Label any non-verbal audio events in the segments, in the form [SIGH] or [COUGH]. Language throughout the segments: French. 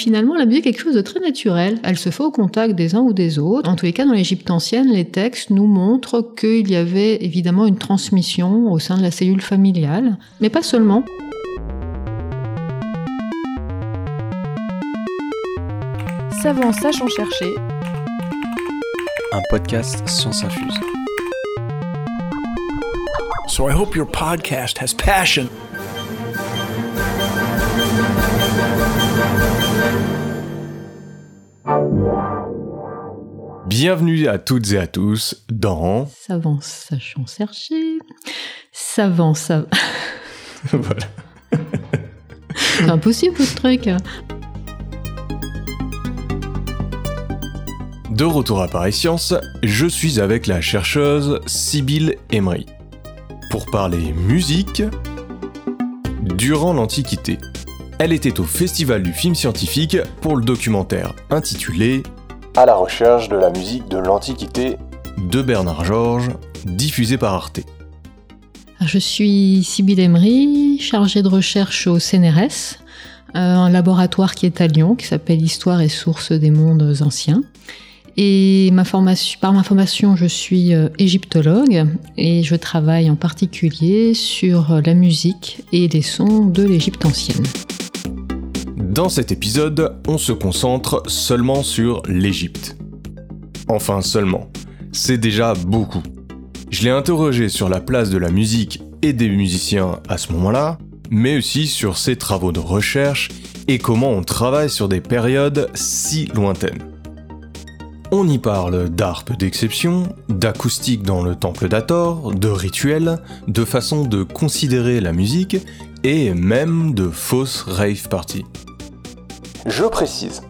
Finalement, la musique est quelque chose de très naturel. Elle se fait au contact des uns ou des autres. En tous les cas, dans l'Égypte ancienne, les textes nous montrent qu'il y avait évidemment une transmission au sein de la cellule familiale, mais pas seulement. Savant sachant chercher. Un podcast Science Infuse. So I hope your podcast has passion. Bienvenue à toutes et à tous dans Savant sachant chercher. Savant savant. [LAUGHS] voilà. C'est impossible ce truc. hein. De retour à Paris Science, je suis avec la chercheuse Sibylle Emery pour parler musique durant l'Antiquité. Elle était au Festival du film scientifique pour le documentaire intitulé À la recherche de la musique de l'Antiquité de Bernard Georges, diffusé par Arte. Je suis Sybille Emery, chargée de recherche au CNRS, euh, un laboratoire qui est à Lyon, qui s'appelle Histoire et source des mondes anciens. Et ma formation, par ma formation, je suis euh, égyptologue et je travaille en particulier sur euh, la musique et les sons de l'Égypte ancienne. Dans cet épisode, on se concentre seulement sur l'Égypte. Enfin seulement, c'est déjà beaucoup. Je l'ai interrogé sur la place de la musique et des musiciens à ce moment-là, mais aussi sur ses travaux de recherche et comment on travaille sur des périodes si lointaines. On y parle d'harpe d'exception, d'acoustique dans le temple d'Ator, de rituels, de façon de considérer la musique et même de fausses rave parties. Je précise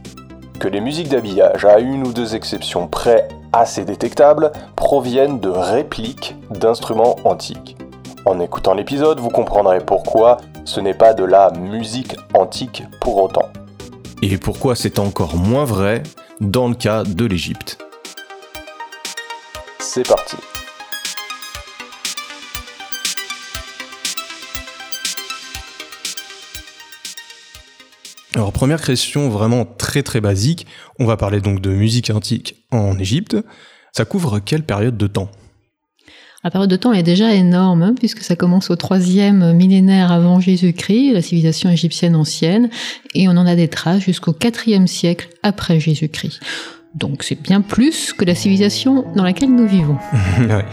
que les musiques d'habillage, à une ou deux exceptions près assez détectables, proviennent de répliques d'instruments antiques. En écoutant l'épisode, vous comprendrez pourquoi ce n'est pas de la musique antique pour autant. Et pourquoi c'est encore moins vrai dans le cas de l'Égypte. C'est parti. Alors première question vraiment très très basique, on va parler donc de musique antique en Égypte. Ça couvre quelle période de temps? La période de temps est déjà énorme, hein, puisque ça commence au troisième millénaire avant Jésus-Christ, la civilisation égyptienne ancienne, et on en a des traces jusqu'au quatrième siècle après Jésus-Christ. Donc c'est bien plus que la civilisation dans laquelle nous vivons. [LAUGHS] Ouais.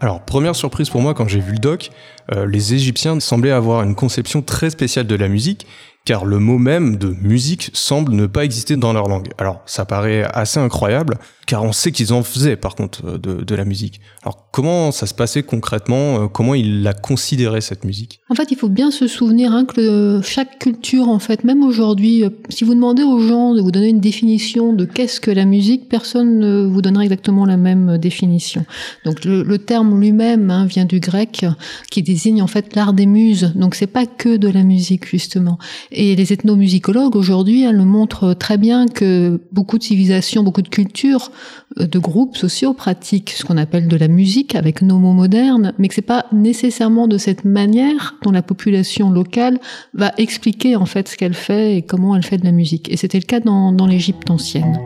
Alors première surprise pour moi quand j'ai vu le doc, euh, les Égyptiens semblaient avoir une conception très spéciale de la musique, car le mot même de musique semble ne pas exister dans leur langue. Alors ça paraît assez incroyable, car on sait qu'ils en faisaient par contre euh, de, de la musique. Alors comment ça se passait concrètement euh, Comment ils la considéraient cette musique? En fait, il faut bien se souvenir hein, que chaque culture, en fait, même aujourd'hui, euh, si vous demandez aux gens de vous donner une définition de qu'est-ce que la musique, personne ne vous donnera exactement la même euh, définition. Donc le, terme lui-même hein, vient du grec, qui désigne en fait l'art des muses. Donc c'est pas que de la musique justement. Et les ethnomusicologues aujourd'hui hein, le montrent très bien que beaucoup de civilisations, beaucoup de cultures, de groupes sociaux pratiquent ce qu'on appelle de la musique avec nos mots modernes, mais que c'est pas nécessairement de cette manière dont la population locale va expliquer en fait ce qu'elle fait et comment elle fait de la musique. Et c'était le cas dans, dans l'Égypte ancienne.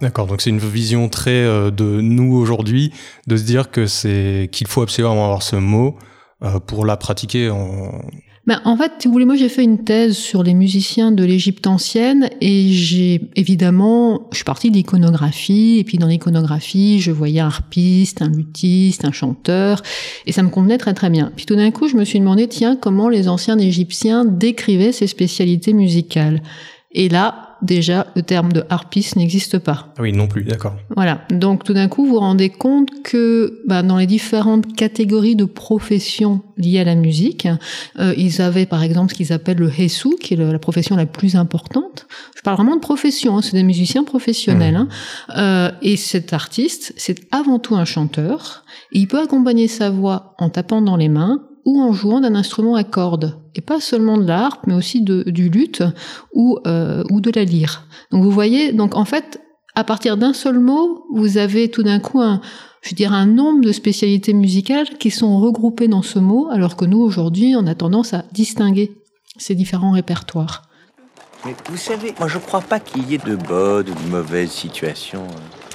D'accord, donc c'est une vision très euh, de nous aujourd'hui, de se dire que c'est qu'il faut absolument avoir ce mot euh, pour la pratiquer en... Ben, en fait, si vous voulez, moi j'ai fait une thèse sur les musiciens de l'Égypte ancienne et j'ai évidemment, je suis partie de l'iconographie et puis dans l'iconographie, je voyais un harpiste, un luthiste, un chanteur et ça me convenait très très bien. Puis tout d'un coup, je me suis demandé, tiens, comment les anciens Égyptiens décrivaient ces spécialités musicales? Et là, déjà, le terme de harpiste n'existe pas. Ah oui, non plus, d'accord. Voilà. Donc tout d'un coup, vous vous rendez compte que bah, dans les différentes catégories de professions liées à la musique, euh, ils avaient par exemple ce qu'ils appellent le hessou, qui est le- la profession la plus importante. Je parle vraiment de profession, hein, c'est des musiciens professionnels. hein. Euh, et cet artiste, c'est avant tout un chanteur. Et il peut accompagner sa voix en tapant dans les mains ou en jouant d'un instrument à cordes. Et pas seulement de la harpe, mais aussi de, du luth ou, euh, ou de la lyre. Donc vous voyez, donc en fait, à partir d'un seul mot, vous avez tout d'un coup un, je dirais, un nombre de spécialités musicales qui sont regroupées dans ce mot, alors que nous, aujourd'hui, on a tendance à distinguer ces différents répertoires. Mais vous savez, moi je ne crois pas qu'il y ait de bonnes ou de mauvaises situations.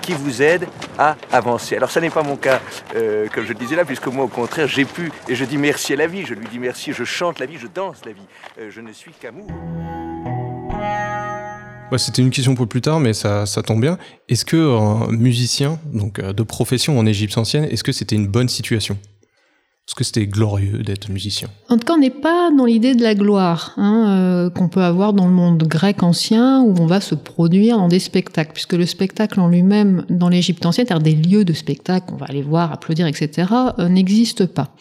qui vous aide à avancer. Alors ça n'est pas mon cas, euh, comme je le disais là, puisque moi au contraire j'ai pu, et je dis merci à la vie, je lui dis merci, je chante la vie, je danse la vie, euh, je ne suis qu'amour. C'était une question pour plus tard, mais ça, tombe bien. Est-ce que un musicien, donc euh, de profession en Égypte ancienne, est-ce que c'était une bonne situation? Que c'était glorieux d'être musicien En tout cas, on n'est pas dans l'idée de la gloire hein, euh, qu'on peut avoir dans le monde grec ancien où on va se produire dans des spectacles, puisque le spectacle en lui-même dans l'Égypte ancienne, c'est-à-dire des lieux de spectacle, on va aller voir, applaudir, etc., euh, n'existe pas.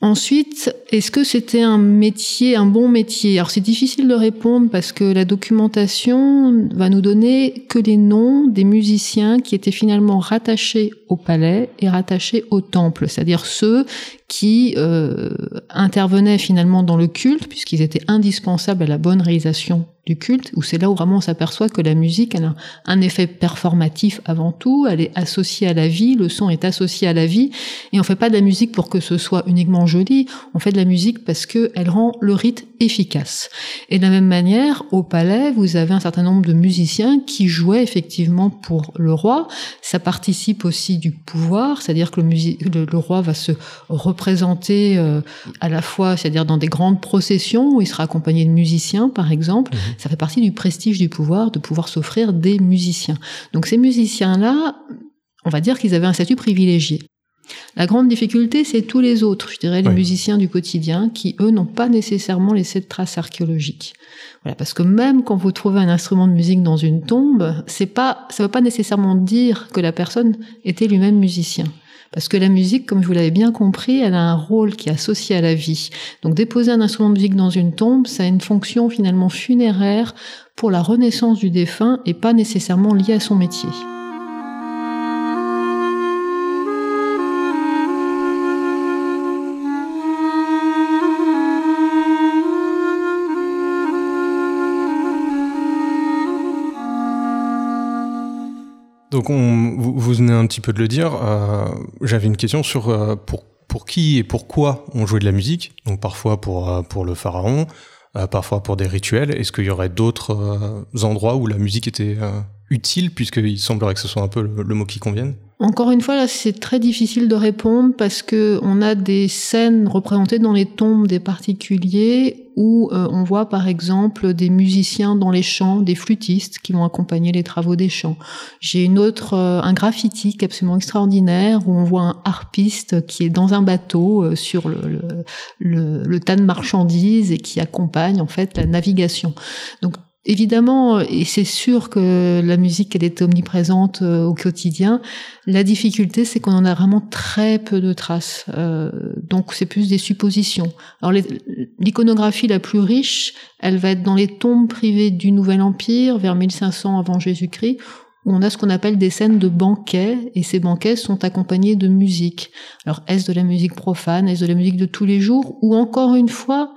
Ensuite, est-ce que c'était un métier, un bon métier? Alors c'est difficile de répondre parce que la documentation va nous donner que les noms des musiciens qui étaient finalement rattachés au palais et rattachés au temple, c'est-à-dire ceux qui euh, intervenaient finalement dans le culte puisqu'ils étaient indispensables à la bonne réalisation du culte, où c'est là où vraiment on s'aperçoit que la musique elle a un effet performatif avant tout, elle est associée à la vie, le son est associé à la vie, et on fait pas de la musique pour que ce soit uniquement joli, on fait de la musique parce que elle rend le rite efficace. Et de la même manière, au palais, vous avez un certain nombre de musiciens qui jouaient effectivement pour le roi. Ça participe aussi du pouvoir, c'est-à-dire que le, le, roi va se représenter euh, à la fois, c'est-à-dire dans des grandes processions où il sera accompagné de musiciens, par exemple. Mmh ça fait partie du prestige du pouvoir de pouvoir s'offrir des musiciens. Donc ces musiciens-là, on va dire qu'ils avaient un statut privilégié. La grande difficulté, c'est tous les autres, je dirais les musiciens du quotidien, qui eux n'ont pas nécessairement laissé de traces archéologiques. Voilà, parce que même quand vous trouvez un instrument de musique dans une tombe, c'est pas, ça ne veut pas nécessairement dire que la personne était lui-même musicien. Parce que la musique, comme je vous l'avez bien compris, elle a un rôle qui est associé à la vie. Donc déposer un instrument de musique dans une tombe, ça a une fonction finalement funéraire pour la renaissance du défunt et pas nécessairement liée à son métier. Donc on, vous, venez un petit peu de le dire, euh, j'avais une question sur euh, pour, pour qui et pourquoi on jouait de la musique. Donc parfois pour, euh, pour le pharaon, parfois pour des rituels. Est-ce qu'il y aurait d'autres endroits où la musique était utile, puisqu'il semblerait que ce soit un peu le, mot qui convienne encore une fois, là, c'est très difficile de répondre parce que on a des scènes représentées dans les tombes des particuliers où euh, on voit par exemple des musiciens dans les champs, des flûtistes qui vont accompagner les travaux des champs. J'ai une autre, euh, un graffiti qui est absolument extraordinaire où on voit un harpiste qui est dans un bateau euh, sur le, le, tas de marchandises et qui accompagne en fait la navigation. Donc Évidemment, et c'est sûr que la musique, elle est omniprésente euh, au quotidien. La difficulté, c'est qu'on en a vraiment très peu de traces. Euh, donc, c'est plus des suppositions. Alors, l'iconographie la plus riche, elle va être dans les tombes privées du Nouvel Empire, vers 1500 avant Jésus-Christ, où on a ce qu'on appelle des scènes de banquets, et ces banquets sont accompagnés de musique. Alors, est-ce de la musique profane, est-ce de la musique de tous les jours, ou encore une fois,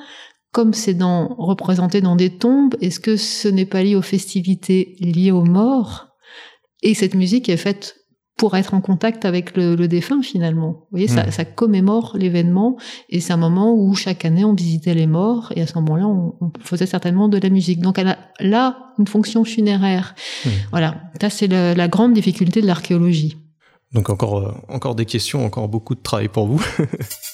comme c'est dans, représenté dans des tombes, est-ce que ce n'est pas lié aux festivités liées aux morts? Et cette musique est faite pour être en contact avec le, défunt finalement. Vous voyez, ça, hmm. ça, commémore l'événement et c'est un moment où chaque année on visitait les morts et à ce moment-là on, faisait certainement de la musique. Donc elle a là une fonction funéraire. Hmm. Voilà, ça c'est la, grande difficulté de l'archéologie. Donc encore, euh, encore des questions, encore beaucoup de travail pour vous. [LAUGHS]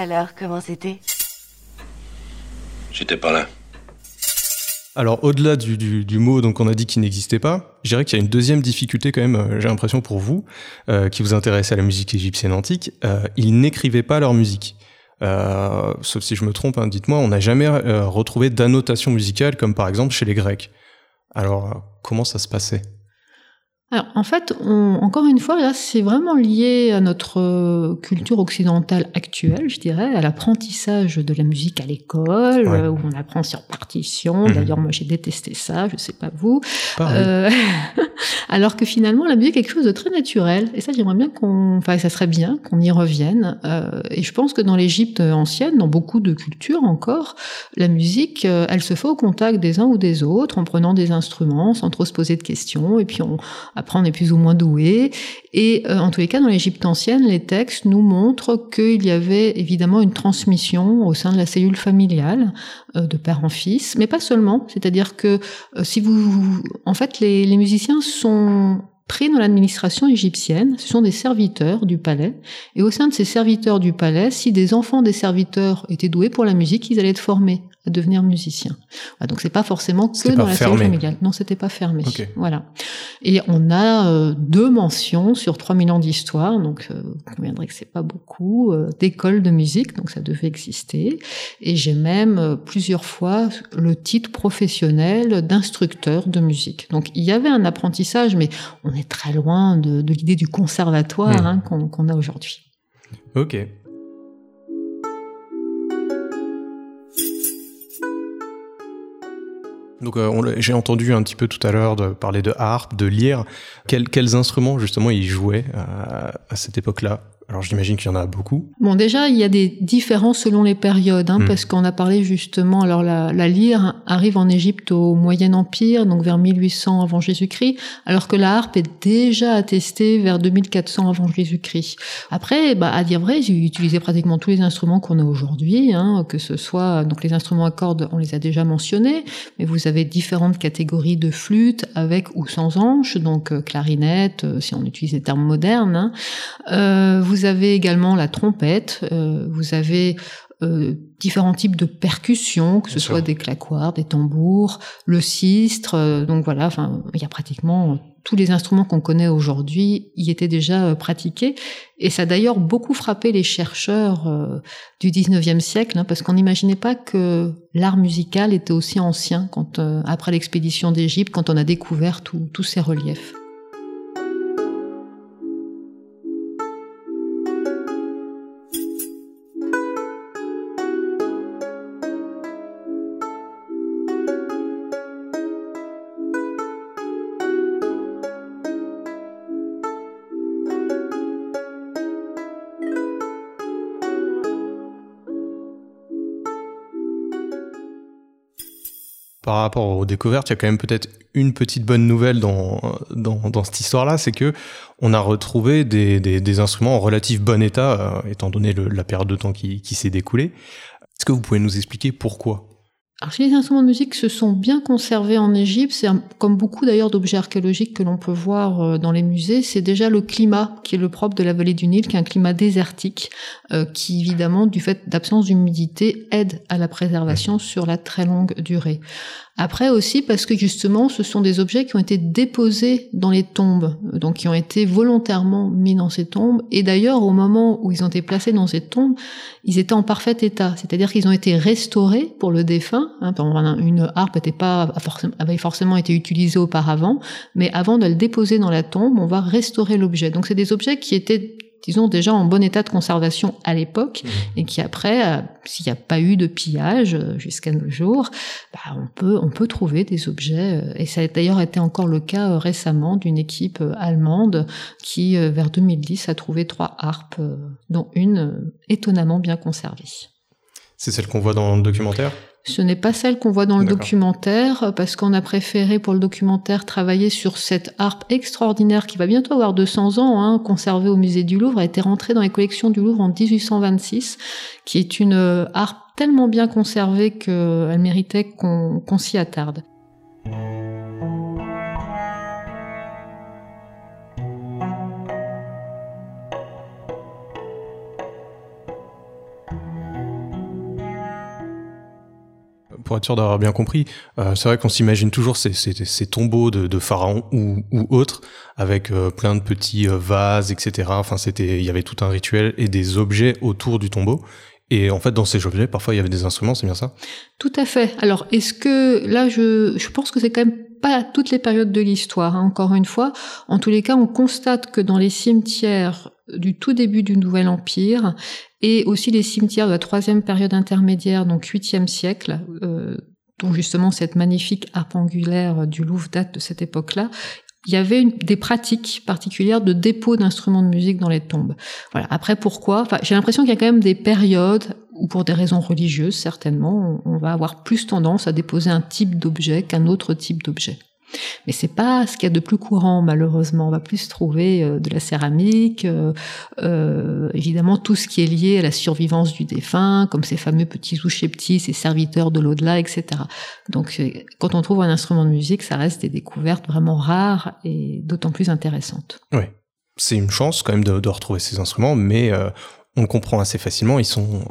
Alors, comment c'était J'étais pas là. Alors, au-delà du, mot donc on a dit qu'il n'existait pas, je dirais qu'il y a une deuxième difficulté quand même, euh, j'ai l'impression pour vous, euh, qui vous intéressez à la musique égyptienne antique, euh, ils n'écrivaient pas leur musique. sauf si je me trompe, hein, dites-moi, on n'a jamais retrouvé d'annotation musicale comme par exemple chez les Grecs. Alors, comment ça se passait? Alors, en fait, on, encore une fois, là, c'est vraiment lié à notre euh, culture occidentale actuelle, je dirais, à l'apprentissage de la musique à l'école, euh, où on apprend sur partition. Mhm. D'ailleurs, moi, j'ai détesté ça, je sais pas vous. Euh, [LAUGHS] alors que finalement, la musique est quelque chose de très naturel. Et ça, j'aimerais bien qu'on, enfin, ça serait bien qu'on y revienne. Euh, et je pense que dans l'Égypte ancienne, dans beaucoup de cultures encore, la musique, elle se fait au contact des uns ou des autres, en prenant des instruments, sans trop se poser de questions, et puis on après, on est plus ou moins doué. Et euh, en tous les cas, dans l'Égypte ancienne, les textes nous montrent qu'il y avait évidemment une transmission au sein de la cellule familiale, euh, de père en fils, mais pas seulement. C'est-à-dire que euh, si vous, en fait, les, les musiciens sont pris dans l'administration égyptienne, ce sont des serviteurs du palais. Et au sein de ces serviteurs du palais, si des enfants des serviteurs étaient doués pour la musique, ils allaient être formés devenir musicien. donc c'est pas forcément que dans la cellule familiale. Non, c'était pas fermé. Voilà. Et on a euh, deux mentions sur 3000 ans d'histoire, donc euh, on conviendrait que c'est pas beaucoup, euh, d'écoles de musique, donc ça devait exister. Et j'ai même euh, plusieurs fois le titre professionnel d'instructeur de musique. Donc il y avait un apprentissage, mais on est très loin de, de l'idée du conservatoire hmm. hein, qu'on a aujourd'hui. Ok. Donc euh, j'ai entendu un petit peu tout à l'heure de parler de harpe, de lyre. Quels, instruments justement ils jouaient euh, à cette époque-là? Alors j'imagine qu'il y en a beaucoup. Bon, déjà, il y a des différences selon les périodes, hein, hmm. parce qu'on a parlé justement, alors la, la, lyre arrive en Égypte au Moyen Empire, donc vers 1800 avant Jésus-Christ, alors que la harpe est déjà attestée vers 2400 avant Jésus-Christ. Après, bah, à dire vrai, ils utilisaient pratiquement tous les instruments qu'on a aujourd'hui, hein, que ce soit, donc les instruments à cordes, on les a déjà mentionnés, mais vous avez différentes catégories de flûtes avec ou sans anche, donc euh, clarinette, euh, si on utilise les termes modernes. Hein. Euh, vous avez également la trompette, euh, vous avez euh, différents types de percussions, que ce soit des claquoirs, des tambours, le sistre. Euh, donc voilà, enfin, il y a pratiquement tous les instruments qu'on connaît aujourd'hui y étaient déjà pratiqués. Et ça a d'ailleurs beaucoup frappé les chercheurs du 19e siècle, hein, parce qu'on n'imaginait pas que l'art musical était aussi ancien quand, après l'expédition d'Égypte, quand on a découvert tous ces reliefs. Par rapport aux découvertes, il y a quand même peut-être une petite bonne nouvelle dans, dans, cette histoire-là, c'est que on a retrouvé des, instruments en relatif bon état, euh, étant donné la période de temps qui, qui s'est découlée. Est-ce que vous pouvez nous expliquer pourquoi? Alors, si les instruments de musique se sont bien conservés en Égypte, c'est comme beaucoup d'ailleurs d'objets archéologiques que l'on peut voir euh, dans les musées, c'est déjà le climat qui est le propre de la vallée du Nil, qui est un climat désertique, euh, qui évidemment, du fait d'absence d'humidité, aide à la préservation sur la très longue durée. Après aussi parce que justement, ce sont des objets qui ont été déposés dans les tombes, donc qui ont été volontairement mis dans ces tombes. Et d'ailleurs, au moment où ils ont été placés dans ces tombes, ils étaient en parfait état, c'est-à-dire qu'ils ont été restaurés pour le défunt. Hein, une harpe n'était pas avait forcément été utilisée auparavant, mais avant de le déposer dans la tombe, on va restaurer l'objet. Donc c'est des objets qui étaient disons déjà en bon état de conservation à l'époque mmh. et qui après, euh, s'il n'y a pas eu de pillage euh, jusqu'à nos jours, bah, on peut on peut trouver des objets euh, et ça a d'ailleurs été encore le cas récemment d'une équipe allemande qui vers 2010 a trouvé trois harpes dont une étonnamment bien conservée. C'est celle qu'on voit dans le documentaire? Ce n'est pas celle qu'on voit dans le documentaire, parce qu'on a préféré pour le documentaire travailler sur cette harpe extraordinaire qui va bientôt avoir 200 ans, hein, conservée au musée du Louvre, a été rentrée dans les collections du Louvre en 1826, qui est une euh, harpe tellement bien conservée qu'elle méritait qu'on s'y attarde. Pour être sûr d'avoir bien compris, euh, c'est vrai qu'on s'imagine toujours ces, ces, tombeaux de, de pharaons ou, ou, autres avec euh, plein de petits euh, vases, etc. Enfin, c'était, il y avait tout un rituel et des objets autour du tombeau. Et en fait, dans ces objets, parfois, il y avait des instruments, c'est bien ça? Tout à fait. Alors, est-ce que là, je, je pense que c'est quand même pas toutes les périodes de l'histoire, hein, encore une fois. En tous les cas, on constate que dans les cimetières du tout début du Nouvel Empire et aussi les cimetières de la troisième période intermédiaire, donc 8e siècle, euh, dont justement cette magnifique harpe angulaire du Louvre date de cette époque-là, il y avait une, des pratiques particulières de dépôt d'instruments de musique dans les tombes. Voilà. Après, pourquoi? Enfin, J'ai l'impression qu'il y a quand même des périodes ou pour des raisons religieuses, certainement, on va avoir plus tendance à déposer un type d'objet qu'un autre type d'objet. Mais c'est pas ce qu'il y a de plus courant, malheureusement. On va plus trouver euh, de la céramique, euh, euh, évidemment tout ce qui est lié à la survivance du défunt, comme ces fameux petits ouchés petits, ces serviteurs de l'au-delà, etc. Donc, quand on trouve un instrument de musique, ça reste des découvertes vraiment rares et d'autant plus intéressantes. Oui. C'est une chance quand même de retrouver ces instruments, mais on le comprend assez facilement, ils sont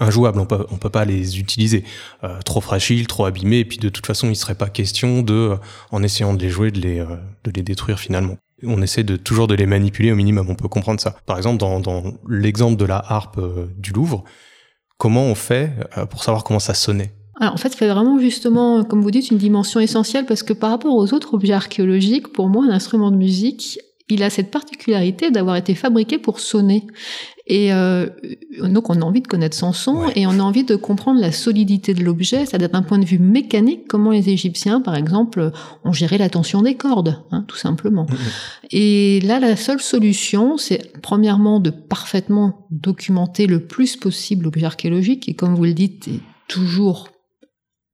injouables, on peut, peut pas les utiliser. Euh, trop fragiles, trop abîmés, et puis de toute façon, il serait pas question de, en essayant de les jouer, de les, euh, de les détruire finalement. On essaie de toujours de les manipuler au minimum, on peut comprendre ça. Par exemple, dans, l'exemple de la harpe euh, du Louvre, comment on fait pour savoir comment ça sonnait? En fait, fait vraiment justement, comme vous dites, une dimension essentielle parce que par rapport aux autres objets archéologiques, pour moi, un instrument de musique, il a cette particularité d'avoir été fabriqué pour sonner. Et euh, donc on a envie de connaître son son et on a envie de comprendre la solidité de l'objet, c'est-à-dire d'un point de vue mécanique, comment les Égyptiens, par exemple, ont géré la tension des cordes, hein, tout simplement. Et là, la seule solution, c'est premièrement de parfaitement documenter le plus possible l'objet archéologique, et comme vous le dites, est toujours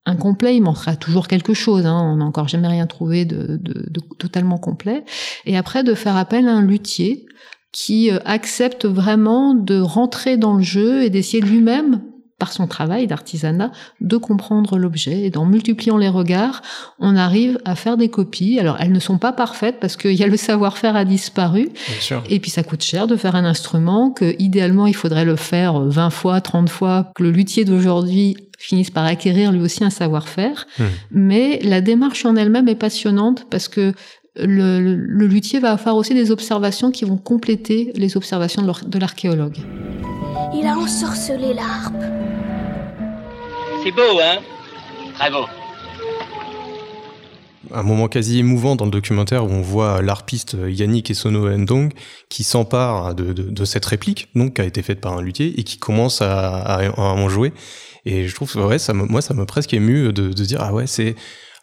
incomplet, il manquera toujours quelque chose, hein, on n'a encore jamais rien trouvé de, de, de, totalement complet, et après de faire appel à un luthier qui euh, accepte vraiment de rentrer dans le jeu et d'essayer lui-même par son travail d'artisanat, de comprendre l'objet. Et en multipliant les regards, on arrive à faire des copies. Alors, elles ne sont pas parfaites parce qu'il y a le savoir-faire a disparu. Et puis, ça coûte cher de faire un instrument que, idéalement, il faudrait le faire 20 fois, 30 fois, que le luthier d'aujourd'hui finisse par acquérir lui aussi un savoir-faire. Hmm. Mais la démarche en elle-même est passionnante parce que le, le, luthier va faire aussi des observations qui vont compléter les observations de l'archéologue. Il a ensorcelé l'arpe. C'est beau, hein? Très beau. Un moment quasi émouvant dans le documentaire où on voit l'arpiste Yannick Esono Ndong qui s'empare de, de, de, cette réplique, donc qui a été faite par un luthier et qui commence à, à, à en jouer. Et je trouve, ouais, ça moi, ça m'a presque ému de, de dire, ah ouais, c'est,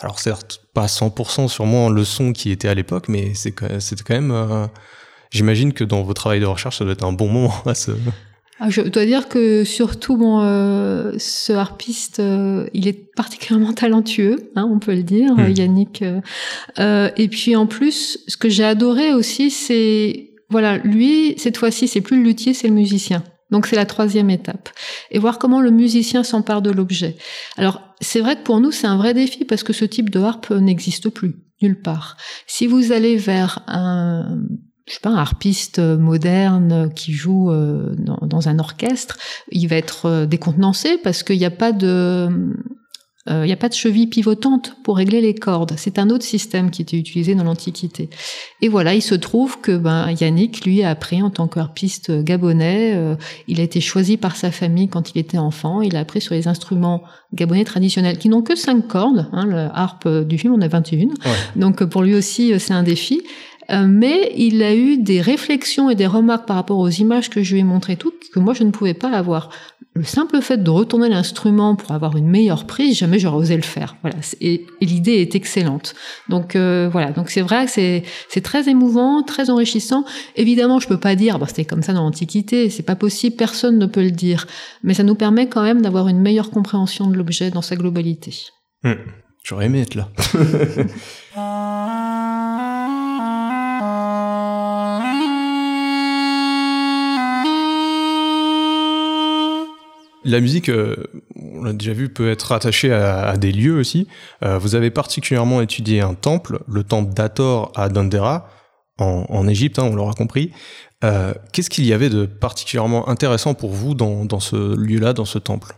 alors certes, pas 100% sûrement le son qui était à l'époque, mais c'est c'était quand même. Euh, j'imagine que dans vos travail de recherche, ça doit être un bon moment à ce. Ah, je dois dire que surtout, bon, euh, ce harpiste, euh, il est particulièrement talentueux, hein, on peut le dire, hmm. Yannick. et puis en plus, ce que j'ai adoré aussi, c'est voilà, lui, cette fois-ci, c'est plus le luthier, c'est le musicien. Donc c'est la troisième étape. Et voir comment le musicien s'empare de l'objet. Alors c'est vrai que pour nous c'est un vrai défi parce que ce type de harpe n'existe plus nulle part. Si vous allez vers un je sais pas, un harpiste moderne qui joue euh, dans, un orchestre, il va être euh, décontenancé parce qu'il n'y a pas de il euh, n'y a pas de cheville pivotante pour régler les cordes. C'est un autre système qui était utilisé dans l'Antiquité. Et voilà, il se trouve que ben, Yannick, lui, a appris en tant qu'harpiste gabonais. Euh, il a été choisi par sa famille quand il était enfant. Il a appris sur les instruments gabonais traditionnels qui n'ont que cinq cordes. Hein, le harpe du film, on a 21. Donc pour lui aussi, c'est un défi. Euh, mais il a eu des réflexions et des remarques par rapport aux images que je lui ai montrées toutes que moi je ne pouvais pas avoir le simple fait de retourner l'instrument pour avoir une meilleure prise, jamais j'aurais osé le faire. Voilà, et, l'idée est excellente. Donc euh, voilà, donc c'est vrai que c'est c'est très émouvant, très enrichissant. Évidemment, je peux pas dire, bah, c'était comme ça dans l'Antiquité, c'est pas possible, personne ne peut le dire, mais ça nous permet quand même d'avoir une meilleure compréhension de l'objet dans sa globalité. Hum, j'aurais aimé être là. [LAUGHS] La musique, euh, on l'a déjà vu, peut être attachée à, des lieux aussi. Euh, vous avez particulièrement étudié un temple, le temple d'Ator à Dendera, en, Égypte, hein, on l'aura compris. Euh, qu'est-ce qu'il y avait de particulièrement intéressant pour vous dans, ce lieu-là, dans ce temple?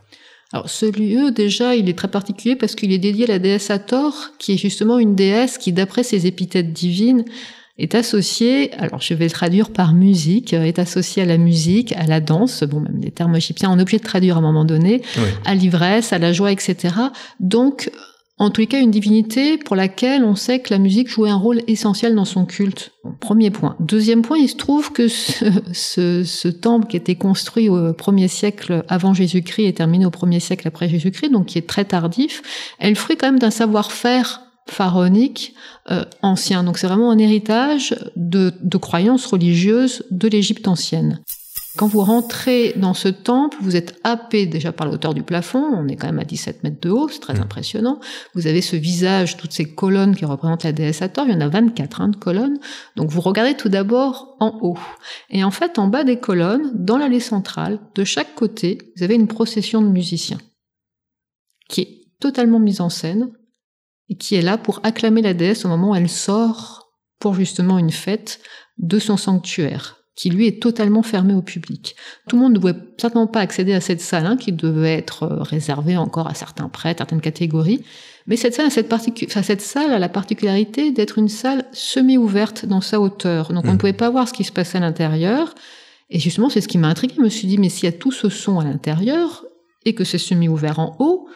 Alors ce lieu, déjà, il est très particulier parce qu'il est dédié à la déesse Ator, qui est justement une déesse qui, d'après ses épithètes divines, est associé, alors je vais le traduire par musique, est associé à la musique, à la danse, bon même les termes égyptiens, on est obligé de traduire à un moment donné, à l'ivresse, à la joie, etc. Donc en tous les cas une divinité pour laquelle on sait que la musique jouait un rôle essentiel dans son culte. premier point. Deuxième point, il se trouve que ce, ce, temple qui était construit au premier siècle avant Jésus-Christ et terminé au premier siècle après Jésus-Christ, donc qui est très tardif, est le fruit quand même d'un savoir-faire pharaonique euh, ancien. Donc c'est vraiment un héritage de, de croyances religieuses de l'Égypte ancienne. Quand vous rentrez dans ce temple, vous êtes happé déjà par la hauteur du plafond, on est quand même à 17 mètres de haut, c'est très mmh. impressionnant. Vous avez ce visage, toutes ces colonnes qui représentent la déesse Hathor, il y en a 24 hein, de colonnes. Donc vous regardez tout d'abord en haut. Et en fait, en bas des colonnes, dans l'allée centrale, de chaque côté, vous avez une procession de musiciens qui est totalement mise en scène qui est là pour acclamer la déesse au moment où elle sort pour justement une fête de son sanctuaire qui lui est totalement fermé au public. Tout le monde ne pouvait certainement pas accéder à cette salle, hein, qui devait être euh, réservée encore à certains prêtres, certaines catégories. Mais cette salle, a cette, cette salle a la particularité d'être une salle semi-ouverte dans sa hauteur. Donc on ne mmh. pouvait pas voir ce qui se passait à l'intérieur. Et justement, c'est ce qui m'a intrigué. Je me suis dit, mais s'il y a tout ce son à l'intérieur et que c'est semi-ouvert en haut,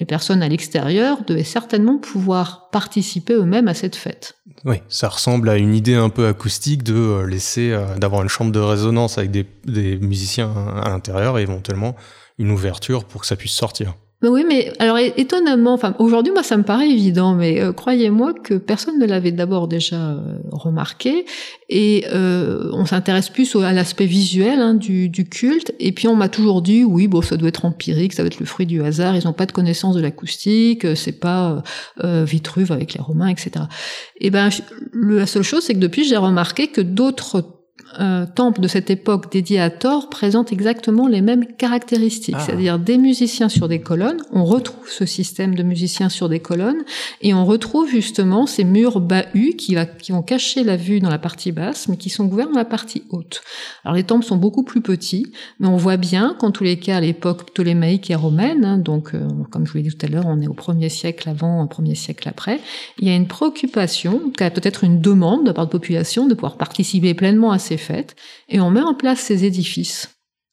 les personnes à l'extérieur devaient certainement pouvoir participer eux-mêmes à cette fête. Oui, ça ressemble à une idée un peu acoustique de euh, laisser, euh, d'avoir une chambre de résonance avec des, des musiciens à l'intérieur et éventuellement une ouverture pour que ça puisse sortir oui, mais alors étonnamment, enfin aujourd'hui moi ça me paraît évident, mais euh, croyez-moi que personne ne l'avait d'abord déjà euh, remarqué et euh, on s'intéresse plus à l'aspect visuel hein, du, du, culte et puis on m'a toujours dit oui bon ça doit être empirique, ça doit être le fruit du hasard, ils n'ont pas de connaissance de l'acoustique, c'est pas Vitruve avec les Romains, etc. Et ben la seule chose c'est que depuis j'ai remarqué que d'autres euh, temple de cette époque dédié à Thor présente exactement les mêmes caractéristiques, ah. c'est-à-dire des musiciens sur des colonnes. On retrouve ce système de musiciens sur des colonnes et on retrouve justement ces murs bahus qui, va, qui vont cacher la vue dans la partie basse, mais qui sont couverts dans la partie haute. Alors les temples sont beaucoup plus petits, mais on voit bien qu'en tous les cas à l'époque ptolémaïque et romaine, hein, donc euh, comme je vous l'ai dit tout à l'heure, on est au premier siècle avant, au premier siècle après, il y a une préoccupation, peut-être une demande de de la population de pouvoir participer pleinement à ces fêtes, et on met en place ces édifices.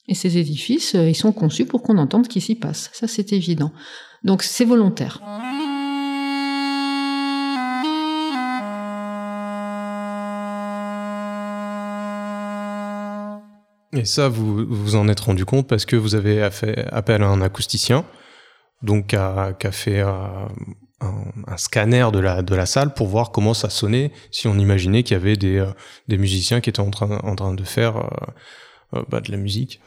Et ces édifices, euh, ils sont conçus pour qu'on entende ce qui s'y passe. Ça, c'est évident. Donc, c'est volontaire. Et ça, vous vous en êtes rendu compte parce que vous avez fait appel à un acousticien, donc qui a, fait euh, un, scanner de la, de la salle pour voir comment ça sonnait si on imaginait qu'il y avait des, euh, des musiciens qui étaient en train, en train de faire euh, euh, bah, de la musique.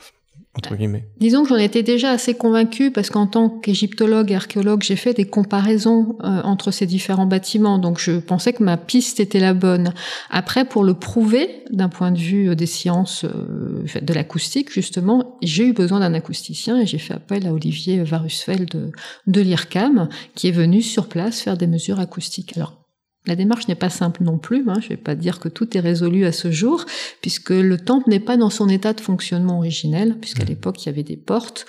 Entre guillemets. Disons que j'en étais déjà assez convaincue parce qu'en tant qu'égyptologue et archéologue, j'ai fait des comparaisons entre ces différents bâtiments, donc je pensais que ma piste était la bonne. Après, pour le prouver, d'un point de vue des sciences de l'acoustique, justement, j'ai eu besoin d'un acousticien et j'ai fait appel à Olivier Varusfeld de, de l'IRCAM, qui est venu sur place faire des mesures acoustiques. Alors, la démarche n'est pas simple non plus, hein. je ne vais pas dire que tout est résolu à ce jour, puisque le temple n'est pas dans son état de fonctionnement originel, puisqu'à mmh. l'époque il y avait des portes,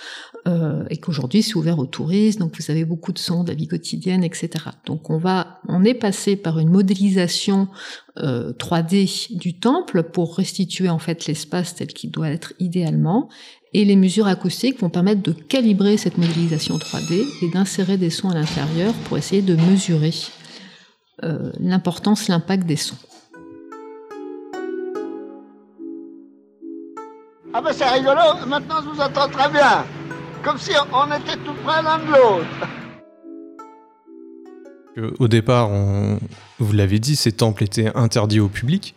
euh, et qu'aujourd'hui c'est ouvert aux touristes, donc vous avez beaucoup de sons de la vie quotidienne, etc. Donc on va, on est passé par une modélisation euh, 3D du temple pour restituer en fait l'espace tel qu'il doit être idéalement, et les mesures acoustiques vont permettre de calibrer cette modélisation 3D et d'insérer des sons à l'intérieur pour essayer de mesurer euh, l'importance, l'impact des sons. Ah ben c'est rigolo, maintenant je vous entends très bien. Comme si on était tout près l'un de l'autre. Au départ, on, vous l'avez dit, ces temples étaient interdits au public.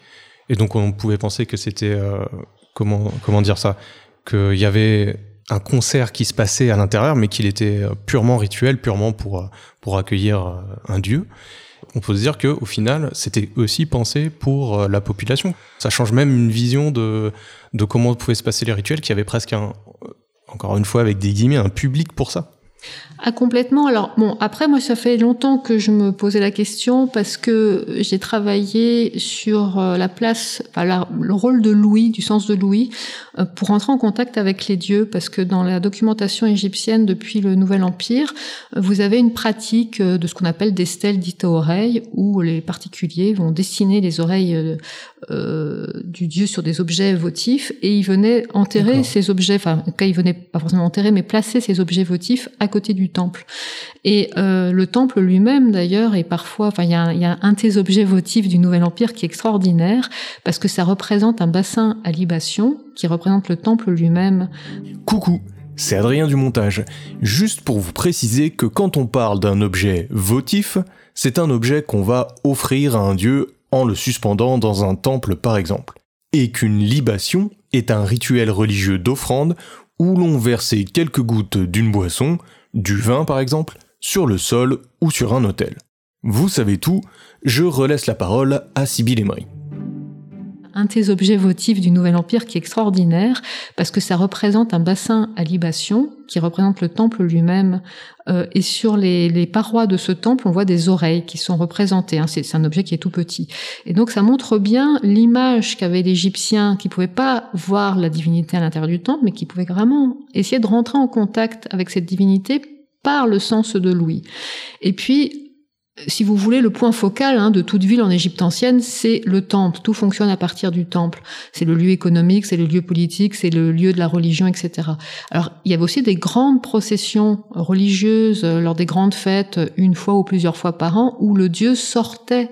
Et donc on pouvait penser que c'était... Euh, comment, comment dire ça? Qu'il y avait un concert qui se passait à l'intérieur, mais qu'il était purement rituel, purement pour, pour accueillir un dieu on peut se dire qu'au final, c'était aussi pensé pour euh, la population. Ça change même une vision de, de comment pouvaient se passer les rituels, qui avait presque un, euh, encore une fois avec des guillemets, un public pour ça. Ah complètement. Alors bon, après moi ça fait longtemps que je me posais la question parce que j'ai travaillé sur euh, la place, enfin, le rôle de Louis, du sens de Louis, euh, pour entrer en contact avec les dieux, parce que dans la documentation égyptienne depuis le Nouvel Empire, euh, vous avez une pratique de ce qu'on appelle des stèles dites aux oreilles, où les particuliers vont dessiner les oreilles euh, du dieu sur des objets votifs et il venait enterrer ces objets, enfin, en cas, il venait pas forcément enterrer, mais placer ces objets votifs à côté du temple. Et euh, le temple lui-même, d'ailleurs, est parfois, enfin, il y a, y a, un des objets votifs du Nouvel Empire qui est extraordinaire parce que ça représente un bassin à libation qui représente le temple lui-même. Coucou. C'est Adrien du montage. Juste pour vous préciser que quand on parle d'un objet votif, c'est un objet qu'on va offrir à un dieu en le suspendant dans un temple par exemple, et qu'une libation est un rituel religieux d'offrande où l'on versait quelques gouttes d'une boisson, du vin par exemple, sur le sol ou sur un autel. Vous savez tout, je relaisse la parole à Sybille Emery un des objets votifs du Nouvel Empire qui est extraordinaire parce que ça représente un bassin à libation qui représente le temple lui-même. Euh, et sur les, parois de ce temple, on voit des oreilles qui sont représentées. Hein. C'est un objet qui est tout petit. Et donc ça montre bien l'image qu'avaient l'Égyptien qui pouvaient pas voir la divinité à l'intérieur du temple, mais qui pouvaient vraiment essayer de rentrer en contact avec cette divinité par le sens de l'ouïe. Et puis, si vous voulez, le point focal hein, de toute ville en Égypte ancienne, c'est le temple. Tout fonctionne à partir du temple. C'est le lieu économique, c'est le lieu politique, c'est le lieu de la religion, etc. Alors, il y avait aussi des grandes processions religieuses euh, lors des grandes fêtes, euh, une fois ou plusieurs fois par an, où le dieu sortait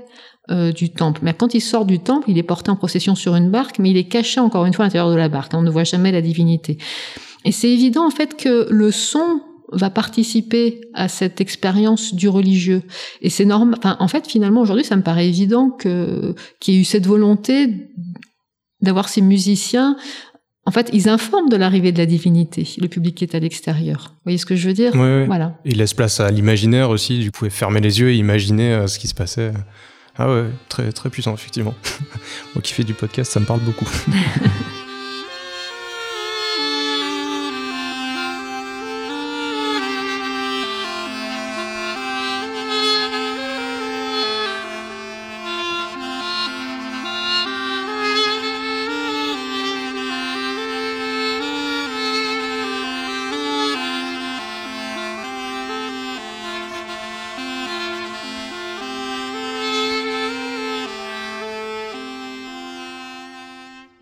euh, du temple. Mais quand il sort du temple, il est porté en procession sur une barque, mais il est caché encore une fois à l'intérieur de la barque. On ne voit jamais la divinité. Et c'est évident en fait que le son va participer à cette expérience du religieux. Et c'est normal. Enfin, en fait, finalement, aujourd'hui, ça me paraît évident que qu'il y ait eu cette volonté d'avoir ces musiciens. En fait, ils informent de l'arrivée de la divinité, le public qui est à l'extérieur. Vous voyez ce que je veux dire? Oui, Voilà. Ils laissent place à l'imaginaire aussi. Vous pouvez fermer les yeux et imaginer euh, ce qui se passait. Ah ouais, très très puissant effectivement. [LAUGHS] Moi qui fais du podcast, ça me parle beaucoup. [LAUGHS]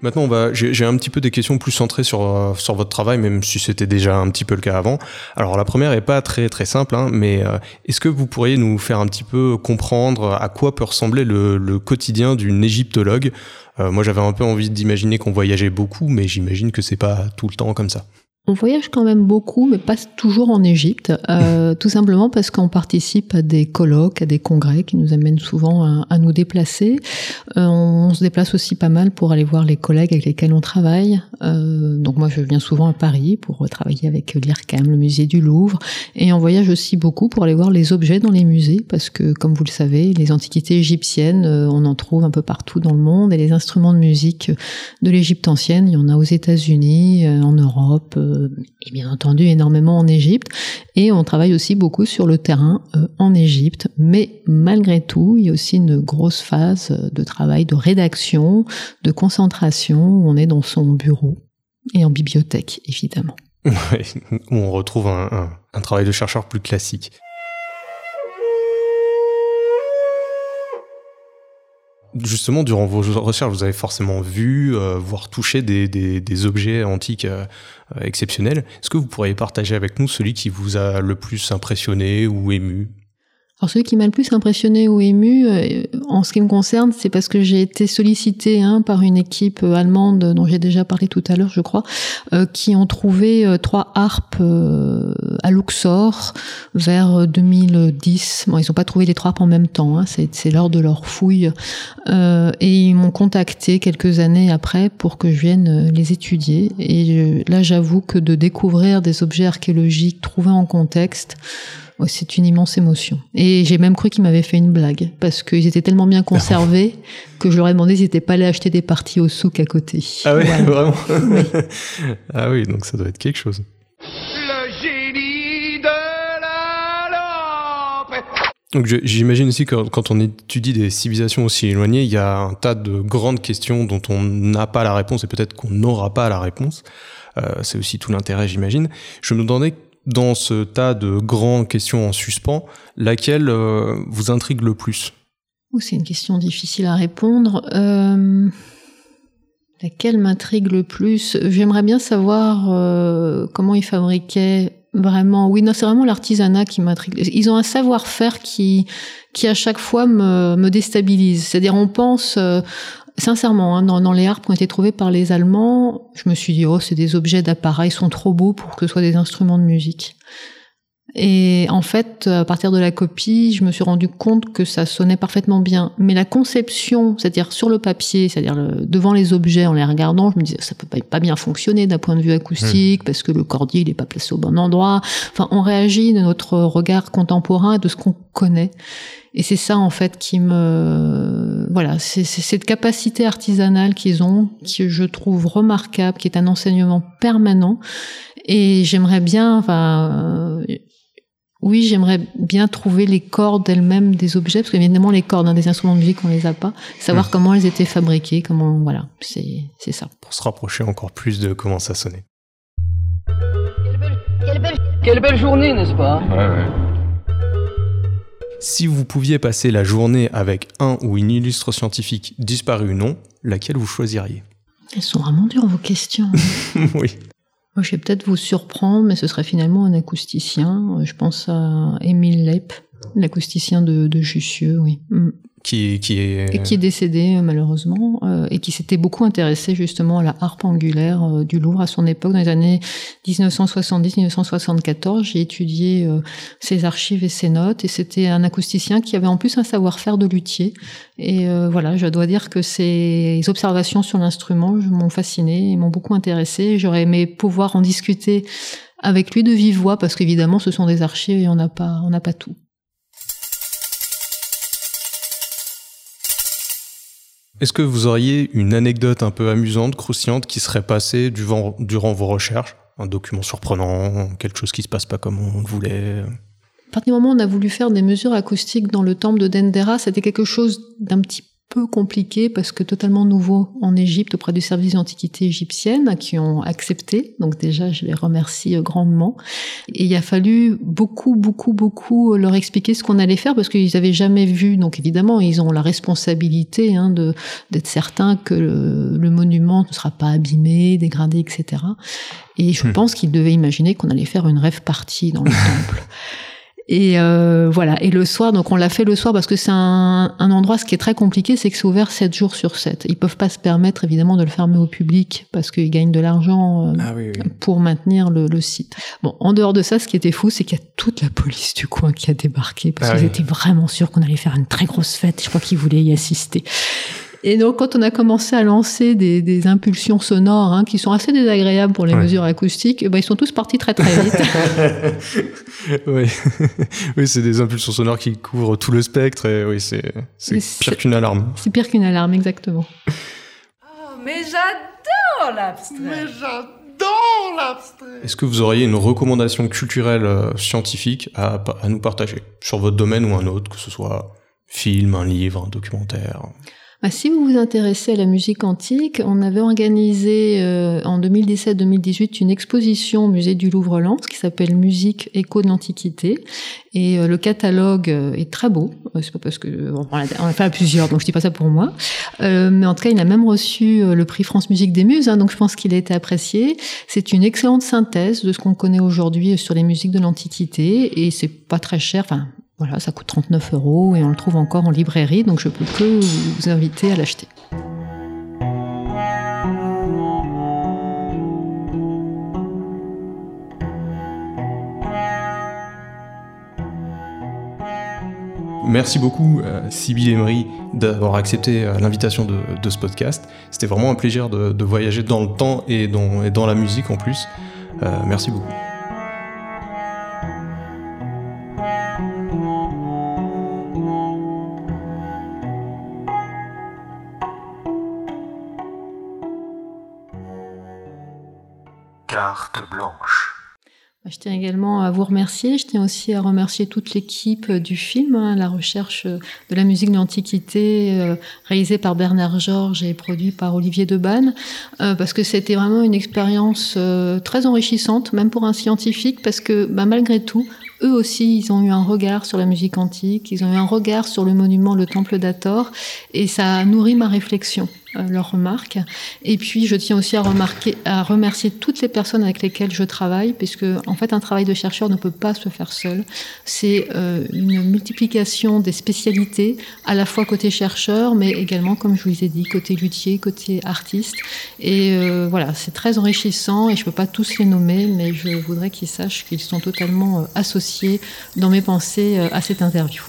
Maintenant, va, j'ai un petit peu des questions plus centrées sur, euh, sur votre travail, même si c'était déjà un petit peu le cas avant. Alors, la première est pas très très simple, hein, mais euh, est-ce que vous pourriez nous faire un petit peu comprendre à quoi peut ressembler le, le quotidien d'une égyptologue? Euh, Moi, j'avais un peu envie d'imaginer qu'on voyageait beaucoup, mais j'imagine que c'est pas tout le temps comme ça. On voyage quand même beaucoup, mais pas toujours en Égypte, euh, [LAUGHS] tout simplement parce qu'on participe à des colloques, à des congrès qui nous amènent souvent à, à nous déplacer. Euh, on, se déplace aussi pas mal pour aller voir les collègues avec lesquels on travaille. Euh, donc moi, je viens souvent à Paris pour travailler avec l'IRCAM, le musée du Louvre, et on voyage aussi beaucoup pour aller voir les objets dans les musées, parce que, comme vous le savez, les antiquités égyptiennes, euh, on en trouve un peu partout dans le monde, et les instruments de musique de l'Égypte ancienne, il y en a aux États-Unis, euh, en Europe euh, et bien entendu énormément en Égypte. Et on travaille aussi beaucoup sur le terrain euh, en Égypte. Mais malgré tout, il y a aussi une grosse phase de travail de rédaction, de concentration, où on est dans son bureau et en bibliothèque, évidemment. [LAUGHS] où on retrouve un travail de chercheur plus classique. Justement, durant vos recherches, vous avez forcément vu, euh, voire touché des, objets antiques euh, exceptionnels. Est-ce que vous pourriez partager avec nous celui qui vous a le plus impressionné ou ému? Alors celui qui m'a le plus impressionné ou ému, euh, en ce qui me concerne, c'est parce que j'ai été sollicitée hein, par une équipe euh, allemande dont j'ai déjà parlé tout à l'heure, je crois, euh, qui ont trouvé trois harpes à Luxor vers 2010. Bon, ils n'ont pas trouvé les trois harpes en même temps, hein, c'est lors de leur fouille, et ils m'ont contacté quelques années après pour que je vienne les étudier. Et là, j'avoue que de découvrir des objets archéologiques trouvés en contexte, c'est une immense émotion. Et j'ai même cru qu'ils m'avaient fait une blague, parce qu'ils étaient tellement bien conservés [LAUGHS] que je leur ai demandé s'ils n'étaient pas allés acheter des parties au souk à côté. Ah [LAUGHS] oui, vraiment [LAUGHS] Ah oui, donc ça doit être quelque chose. Le génie de Donc j'imagine aussi que quand on étudie des civilisations aussi éloignées, il y a un tas de grandes questions dont on n'a pas la réponse et peut-être qu'on n'aura pas la réponse. Euh, c'est aussi tout l'intérêt, j'imagine. Je me demandais dans ce tas de grandes questions en suspens, laquelle euh, vous intrigue le plus? C'est une question difficile à répondre. Euh, laquelle m'intrigue le plus? J'aimerais bien savoir euh, comment ils fabriquaient Vraiment, oui, non, c'est vraiment l'artisanat qui m'intrigue. Ils ont un savoir-faire qui, qui à chaque fois me, me déstabilise. C'est-à-dire, on pense, sincèrement, hein, dans, dans, les harpes qui ont été trouvées par les Allemands, je me suis dit, oh, c'est des objets d'appareil, ils sont trop beaux pour que ce soit des instruments de musique. Et en fait, à partir de la copie, je me suis rendu compte que ça sonnait parfaitement bien. Mais la conception, c'est-à-dire sur le papier, c'est-à-dire devant les objets, en les regardant, je me disais ça peut pas bien fonctionner d'un point de vue acoustique hmm. parce que le cordier il est pas placé au bon endroit. Enfin, on réagit de notre regard contemporain de ce qu'on connaît. Et c'est ça en fait qui me voilà, c'est cette capacité artisanale qu'ils ont, que je trouve remarquable, qui est un enseignement permanent. Et j'aimerais bien, enfin, oui, j'aimerais bien trouver les cordes elles-mêmes des objets, parce qu'évidemment les cordes hein, des instruments de musique on les a pas. Savoir hmm. comment elles étaient fabriquées, comment voilà, c'est c'est ça. Pour se rapprocher encore plus de comment ça sonnait. Quelle belle, quelle belle, quelle belle journée, n'est-ce pas? Ouais, ouais. Si vous pouviez passer la journée avec un ou une illustre scientifique disparu ou non, laquelle vous choisiriez? Elles sont vraiment dures vos questions. [LAUGHS] oui. Je vais peut-être vous surprendre, mais ce serait finalement un acousticien. Je pense à Émile Lepp, l'acousticien de, de Jussieu, oui. Mm qui, qui est et qui est décédé malheureusement euh, et qui s'était beaucoup intéressé justement à la harpe angulaire euh, du Louvre à son époque dans les années 1970-1974. J'ai étudié euh, ses archives et ses notes et c'était un acousticien qui avait en plus un savoir-faire de luthier et voilà, je dois dire que ses observations sur l'instrument m'ont fasciné et m'ont beaucoup intéressé. J'aurais aimé pouvoir en discuter avec lui de vive voix parce qu'évidemment ce sont des archives et on n'a pas on n'a pas tout. Est-ce que vous auriez une anecdote un peu amusante, croustillante, qui serait passée durant, vos recherches? Un document surprenant, quelque chose qui se passe pas comme on voulait? À partir du moment où on a voulu faire des mesures acoustiques dans le temple de Dendera, c'était quelque chose d'un petit peu compliqué parce que totalement nouveau en Égypte auprès du service d'antiquité égyptienne qui ont accepté. Donc déjà, je les remercie euh, grandement. Et il a fallu beaucoup, beaucoup, beaucoup leur expliquer ce qu'on allait faire parce qu'ils avaient jamais vu. Donc évidemment, ils ont la responsabilité hein, de d'être certains que le, le, monument ne sera pas abîmé, dégradé, etc. Et je hmm. pense qu'ils devaient imaginer qu'on allait faire une rêve partie dans le [LAUGHS] temple. Et euh, voilà. Et le soir, donc on l'a fait le soir parce que c'est un, un, endroit. Ce qui est très compliqué, c'est que c'est ouvert 7 jours sur 7. Ils peuvent pas se permettre évidemment de le fermer au public parce qu'ils gagnent de l'argent euh, ah pour maintenir le, le, site. Bon, en dehors de ça, ce qui était fou, c'est qu'il y a toute la police du coin qui a débarqué parce ah qu'ils étaient vraiment sûrs qu'on allait faire une très grosse fête. Je crois qu'ils voulaient y assister. Et donc, quand on a commencé à lancer des, des impulsions sonores hein, qui sont assez désagréables pour les mesures acoustiques, eh ben, ils sont tous partis très très vite. [LAUGHS] oui, oui c'est des impulsions sonores qui couvrent tout le spectre et oui, c'est pire qu'une alarme. C'est pire qu'une alarme, exactement. Oh, mais j'adore l'abstrait Mais j'adore l'abstrait Est-ce que vous auriez une recommandation culturelle euh, scientifique à, à nous partager sur votre domaine ou un autre, que ce soit film, un livre, un documentaire? Bah, si vous vous intéressez à la musique antique, on avait organisé euh, en 2017-2018 une exposition au musée du Louvre-Lens qui s'appelle Musique écho de l'Antiquité. Et euh, le catalogue euh, est très beau. C'est pas parce que on a, fait à plusieurs, donc je dis pas ça pour moi. mais en tout cas, il a même reçu le prix France Musique des Muses, hein, donc je pense qu'il a été apprécié. C'est une excellente synthèse de ce qu'on connaît aujourd'hui sur les musiques de l'Antiquité, et c'est pas très cher. Enfin, voilà, ça coûte 39 euros et on le trouve encore en librairie, donc je peux que vous inviter à l'acheter. Merci beaucoup, euh, Sybille Emery, d'avoir accepté euh, l'invitation de, ce podcast. C'était vraiment un plaisir de, voyager dans le temps et dans, la musique en plus. Euh, merci beaucoup. Je tiens également à vous remercier. Je tiens aussi à remercier toute l'équipe du film, hein, la recherche de la musique de l'Antiquité, euh, réalisée par Bernard Georges et produit par Olivier Debanne, euh, parce que c'était vraiment une expérience euh, très enrichissante, même pour un scientifique, parce que bah, malgré tout, eux aussi, ils ont eu un regard sur la musique antique, ils ont eu un regard sur le monument, le temple d'Ator, et ça a nourri ma réflexion, euh, leurs remarques. Et puis, je tiens aussi à, remarquer, à remercier toutes les personnes avec lesquelles je travaille, puisque, en fait, un travail de chercheur ne peut pas se faire seul. C'est euh, une multiplication des spécialités, à la fois côté chercheur, mais également, comme je vous ai dit, côté luthier, côté artiste. Et euh, voilà, c'est très enrichissant, et je ne peux pas tous les nommer, mais je voudrais qu'ils sachent qu'ils sont totalement associés dans mes pensées à cette interview.